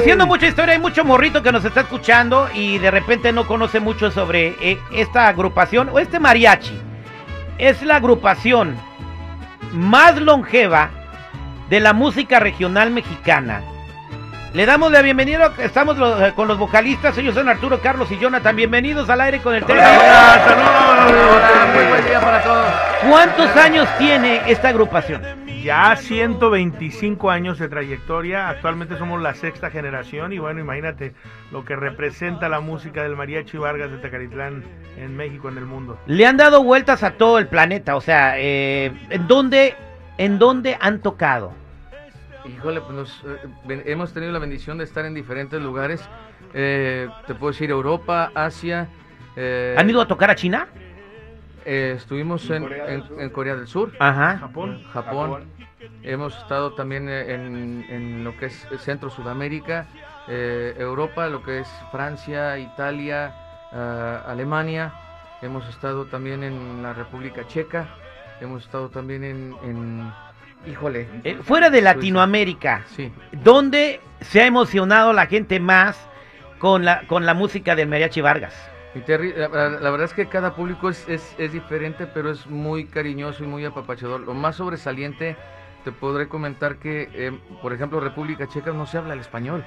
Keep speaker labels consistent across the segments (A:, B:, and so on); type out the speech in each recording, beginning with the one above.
A: Conociendo mucha historia, hay mucho morrito que nos está escuchando y de repente no conoce mucho sobre eh, esta agrupación o este mariachi. Es la agrupación más longeva de la música regional mexicana. Le damos la bienvenida, estamos eh, con los vocalistas, ellos son Arturo, Carlos y Jonathan. Bienvenidos al aire con el tema.
B: Hola, muy buen día para todos.
A: ¿Cuántos años tiene esta agrupación?
C: Ya 125 años de trayectoria, actualmente somos la sexta generación y bueno, imagínate lo que representa la música del Mariachi Vargas de Tecalitlán en México, en el mundo.
A: Le han dado vueltas a todo el planeta, o sea, eh, ¿en, dónde, ¿en dónde han tocado?
B: Híjole, pues nos, eh, hemos tenido la bendición de estar en diferentes lugares. Eh, te puedo decir Europa, Asia. eh,
A: ¿Han ido a tocar a China?
B: Eh, estuvimos en, en- en Corea del Sur,
A: Ajá.
C: Japón.
B: Japón. Hemos estado también eh, en, en lo que es Centro Sudamérica, eh, Europa, lo que es Francia, Italia, ah, Alemania. Hemos estado también en la República Checa. Hemos estado también en, en- híjole,
A: Eh, fuera de Latinoamérica,
B: sí.
A: ¿dónde se ha emocionado la gente más con la, con la música del Mariachi Vargas?
B: Y Terry, la, la- verdad es que cada público es, es, es diferente, pero es muy cariñoso y muy apapachador. Lo más sobresaliente, te podré comentar que, eh, por ejemplo, República Checa no se habla el español.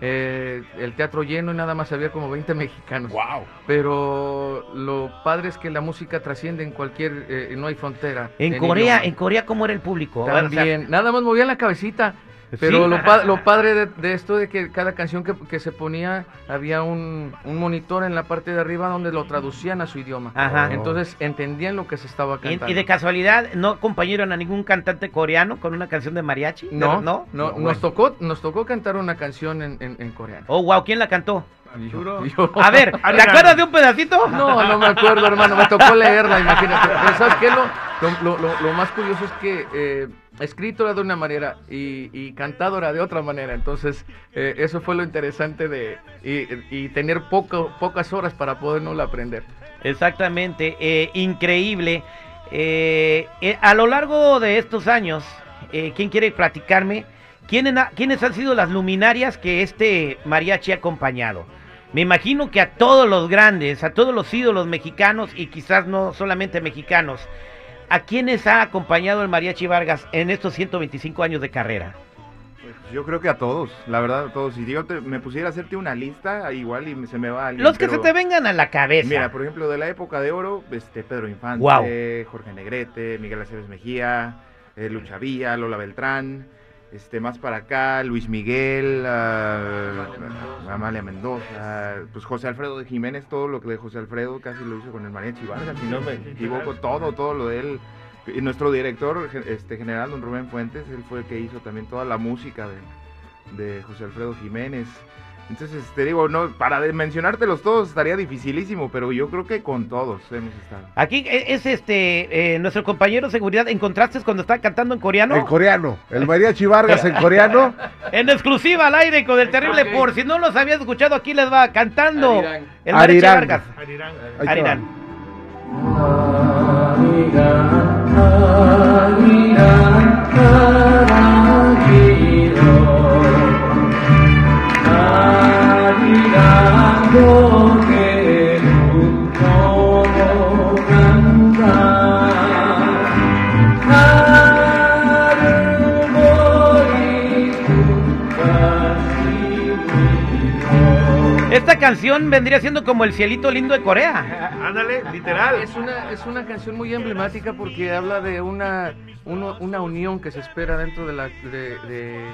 B: Eh, el teatro lleno y nada más había como 20 mexicanos.
A: ¡Wow!
B: Pero lo padre es que la música trasciende en cualquier, eh, no hay frontera.
A: En Corea,
B: idioma.
A: en Corea, ¿cómo era el público? O sea,
B: También, nada más movían la cabecita. Pero
A: Sí.
B: lo, pa- lo padre de, de esto de que cada canción que, que se ponía había un, un monitor en la parte de arriba donde lo traducían a su idioma.
A: Ajá.
B: Entonces entendían lo que se estaba cantando.
A: y de casualidad, ¿no acompañaron a ningún cantante coreano con una canción de mariachi?
B: no,
A: ¿No?
B: no,
A: No,
B: nos tocó nos tocó cantar una canción en, en, en coreano.
A: Oh, wow, ¿quién la cantó?
C: Arturo.
B: Yo-
A: A ver, ¿te acuerdas de un pedacito?
B: No, no me acuerdo, hermano. Me tocó leerla, imagínate. Pero ¿sabes qué? Lo, lo, lo- más curioso es que eh, escrito era de una manera y, y cantado era de otra manera. Entonces, eh, eso fue lo interesante de y, y tener poco, pocas horas para podernos aprender.
A: Exactamente, eh, increíble. Eh, eh, a lo largo de estos años, eh, ¿quién quiere platicarme? ¿Quiénes, ha- ¿Quiénes han sido las luminarias que este mariachi ha acompañado? Me imagino que a todos los grandes, a todos los ídolos mexicanos y quizás no solamente mexicanos, ¿a quiénes ha acompañado el mariachi Vargas en estos 125 años de carrera?
D: Pues yo creo que a todos, la verdad a todos. Si yo te- me pusiera a hacerte una lista, igual y se me va alguien.
A: Los que
D: pero-
A: se te vengan a la cabeza.
D: Mira, por ejemplo, de la época de oro, este Pedro Infante. Jorge Negrete, Miguel Aceves Mejía, eh, Lucha Villa, Lola Beltrán, este más para acá, Luis Miguel, ah, Amalia Mendoza, pues José Alfredo de Jiménez, todo lo que de José Alfredo casi lo hizo con el Mariachi Vargas, si no me equivoco, todo, todo lo de él. Y nuestro director este, general, don Rubén Fuentes, él fue el que hizo también toda la música de, de José Alfredo Jiménez. Entonces, te digo, no, para mencionártelos todos estaría dificilísimo, pero yo creo que con todos hemos estado.
A: Aquí eh, es este eh, nuestro compañero de seguridad. ¿Encontraste cuando estaba cantando en coreano?
E: En coreano. El Mariachi Vargas en coreano.
A: En exclusiva al aire con el terrible por si no los habías escuchado aquí les va cantando
B: Arirán.
A: el Mariachi
E: Arirán.
A: Vargas.
C: Arirán.
E: Te
A: Arirán.
E: Va.
A: Esta canción vendría siendo como el cielito lindo de Corea.
C: Ándale, literal.
B: Es una, es una canción muy emblemática porque habla de una, uno- una unión que se espera dentro de, la, de, de-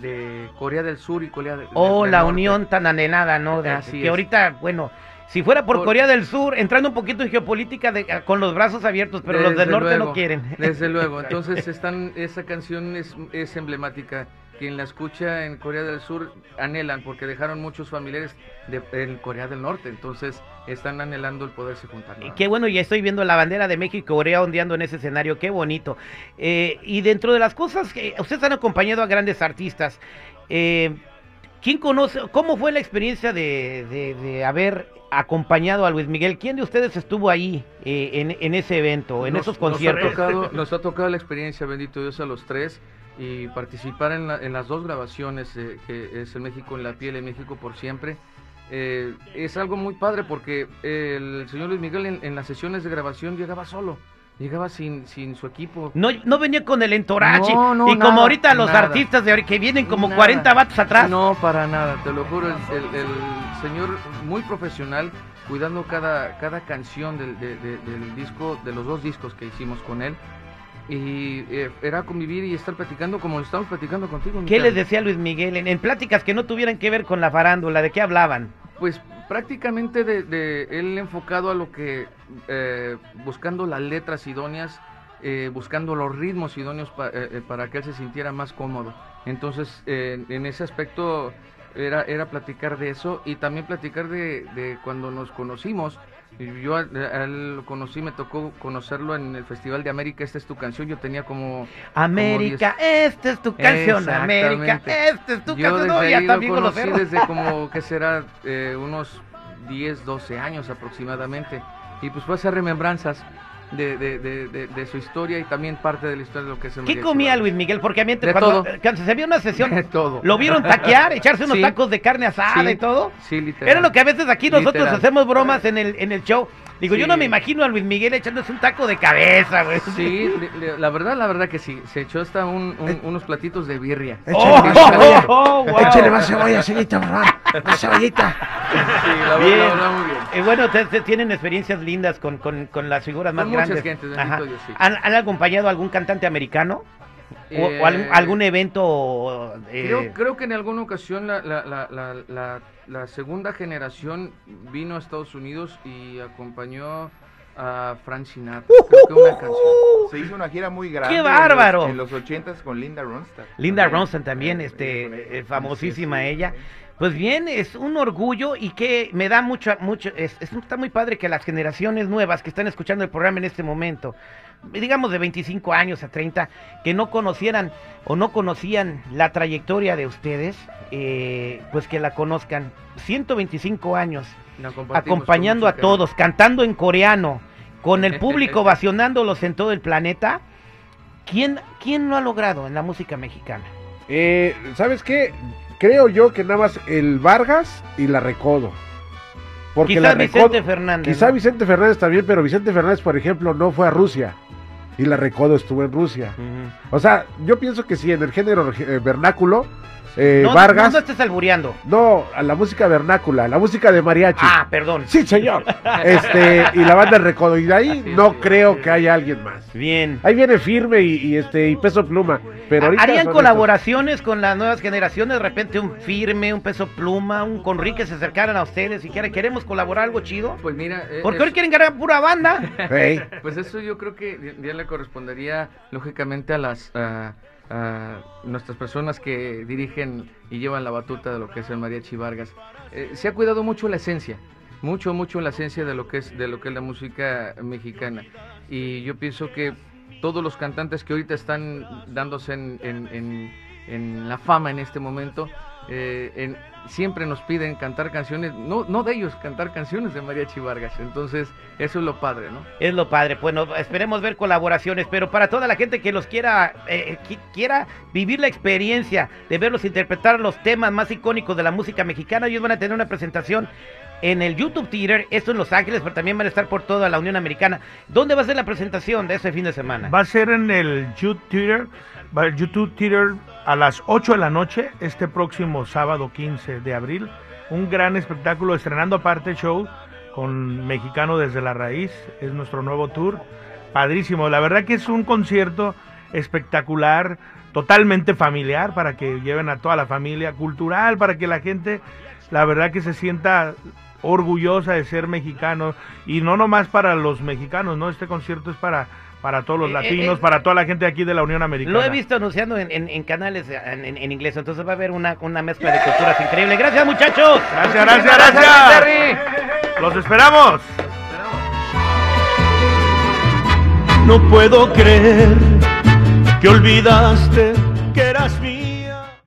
B: de Corea del Sur y Corea del
A: Oh,
B: del
A: la
B: Norte.
A: unión tan anhelada, ¿no? De-
B: Así
A: que
B: es.
A: ahorita, bueno, si fuera por
B: Por-
A: Corea del Sur, entrando un poquito en geopolítica de- con los brazos abiertos, pero los del
B: Desde
A: norte no
B: luego,
A: quieren.
B: Desde luego, entonces están, esa canción es, es emblemática. Quien la escucha en Corea del Sur anhelan porque dejaron muchos familiares de, en Corea del Norte, entonces están anhelando el poderse juntar.
A: Eh, Qué bueno, ya estoy viendo la bandera de México y Corea ondeando en ese escenario, qué bonito. Eh, y dentro de las cosas que ustedes han acompañado a grandes artistas, eh, ¿Quién conoce, cómo fue la experiencia de, de- de haber acompañado a Luis Miguel? ¿Quién de ustedes estuvo ahí eh, en, en ese evento, en
B: Nos-
A: esos
B: Nos
A: conciertos?
B: ha, tocado, nos ha tocado la experiencia, bendito Dios, a los tres y participar en, la- en las dos grabaciones, eh, que es en México en la piel, en México por siempre. Eh, es algo muy padre porque el señor Luis Miguel en, en las sesiones de grabación llegaba solo, llegaba sin, sin su equipo.
A: No, no venía con el entoraje.
B: No, no,
A: y como
B: nada,
A: ahorita los
B: nada.
A: artistas de ahora que vienen como
B: Nada.
A: 40 vatos atrás.
B: No, para nada, te lo juro, el, el- el señor muy profesional, cuidando cada, cada canción del, de- de- del disco, de los dos discos que hicimos con él. Y eh, era convivir y estar platicando como estamos platicando contigo.
A: ¿Qué les decía Luis Miguel en, en pláticas que no tuvieran que ver con la farándula? ¿De qué hablaban?
B: Pues prácticamente de, de él enfocado a lo que, eh, buscando las letras idóneas, eh, buscando los ritmos idóneos pa- eh, eh, para que él se sintiera más cómodo. Entonces, en ese aspecto era, era platicar de eso y también platicar de cuando nos conocimos. Yo a, a él lo conocí, me tocó conocerlo en el Festival de América, esta es tu canción, yo tenía como...
A: América, esta es tu canción, América, esta es tu
B: Yo
A: canción.
B: desde
A: No, ya
B: ahí lo
A: bien
B: conocí
A: grosero.
B: desde como que será eh, unos 10, 12 años aproximadamente. Y pues fue hacer remembranzas de, de, de, de- de su historia y también parte de la historia de lo que es el
A: ¿Qué comía. Luis Miguel? Porque a mí cuando,
B: todo.
A: cuando se había una sesión,
B: De todo.
A: ¿lo vieron taquear, echarse unos
B: Sí.
A: tacos de carne asada
B: Sí,
A: y todo?
B: Sí, literal.
A: Era lo que a veces aquí nosotros
B: Literal.
A: hacemos bromas en el, en el show. Digo, yo no me imagino a Luis Miguel echándose un taco de cabeza, güey.
B: Sí, le- le- la verdad, la verdad que sí. Se echó hasta un- un- unos platitos de birria.
A: Oh,
E: Échale más cebolla.
A: oh, wow.
E: Échale más cebolla, señorita, por favor. Más cebollita.
B: La
A: Bien.
B: la verdad, muy bien.
A: Eh, bueno, ustedes tienen experiencias lindas con, con, con las figuras más
B: muchas
A: grandes.
B: gentes, bendito
A: Ajá.
B: Dios, sí.
A: ¿Han, han acompañado a algún cantante americano? ¿O,
B: Eh,
A: o algún, algún evento? eh,
B: Creo, creo que en alguna ocasión la, la, la, la, la- la segunda generación vino a Estados Unidos y acompañó a Frank Sinatra. Creo que una canción.
D: Se hizo una gira muy grande.
A: ¡Qué
D: en los-
A: bárbaro!
D: En los ochentas con Linda Ronstadt.
A: Linda. Ronstadt también,
D: Eh,
A: este,
D: ella.
A: eh, famosísima
D: Sí, sí,
A: ella. Pues bien, es un orgullo y que me da mucho, mucho, es, es- está muy padre que las generaciones nuevas que están escuchando el programa en este momento, digamos de 25 años a 30, que no conocieran o no conocían la trayectoria de ustedes, eh, pues que la conozcan. 125 años acompañando a todos, cantando en coreano, con el público ovacionándolos en todo el planeta. ¿Quién, ¿Quién lo ha logrado en la música mexicana?
E: Eh, ¿Sabes qué? Creo yo que nada más el Vargas y la Recodo. Porque la
A: Quizás Vicente Fernández.
E: quizá
A: ¿no?
E: Vicente Fernández también, pero Vicente Fernández, por ejemplo, no fue a Rusia. Y la Recodo estuvo en Rusia. O sea, yo pienso que sí, en el género eh, vernáculo, eh,
A: no,
E: Vargas,
A: No, no estés albureando.
E: no, a la música vernácula, la música de mariachi.
A: Ah, perdón.
E: Sí, señor. Este, y la banda Recodo. Y de ahí
B: Así
E: no
B: sí,
E: creo que haya alguien más.
A: Bien.
E: Ahí viene firme y, y, este y peso pluma. Pero ahorita
A: ¿Harían colaboraciones con las nuevas generaciones? De repente un firme, un peso pluma, un Conri que se acercaran a ustedes y que queremos colaborar algo chido.
B: Pues mira, eh,
A: Porque
B: es-
A: hoy quieren ganar pura banda.
B: Pues eso yo creo que ya- le correspondería lógicamente a las a, a nuestras personas que dirigen y llevan la batuta de lo que es el mariachi Vargas. Eh, se ha cuidado mucho la esencia, mucho mucho la esencia de lo que es de lo que es la música mexicana y yo pienso que todos los cantantes que ahorita están dándose en- en la fama en este momento eh, en- siempre nos piden cantar canciones, no, no de ellos, cantar canciones de Mariachi Vargas. Entonces, eso es lo padre, ¿no?
A: Es lo padre. Bueno, esperemos ver colaboraciones, pero para toda la gente que los quiera, eh, qui- quiera vivir la experiencia de verlos interpretar los temas más icónicos de la música mexicana, ellos van a tener una presentación en el YouTube Theater, esto en Los Ángeles, pero también van a estar por toda la Unión Americana. ¿Dónde va a ser la presentación de ese fin de semana?
C: Va a ser en el YouTube Theater, YouTube Theater a las 8 de la noche, este próximo sábado 15 de abril. Un gran espectáculo, estrenando aparte show con Mexicano desde la Raíz. Es nuestro nuevo tour. Padrísimo. La verdad que es un concierto espectacular, totalmente familiar, para que lleven a toda la familia, cultural, para que la gente, la verdad que se sienta orgullosa de ser mexicano. Y no nomás para los mexicanos, ¿no? Este concierto es para para todos los
A: Eh,
C: latinos,
A: eh,
C: para toda la gente aquí de la Unión Americana.
A: Lo he visto anunciando en, en- en canales en, en- en inglés, entonces va a haber una, una mezcla de culturas increíble. Gracias muchachos.
C: Gracias, gracias, gracias. Los esperamos.
F: No puedo creer que olvidaste que eras mi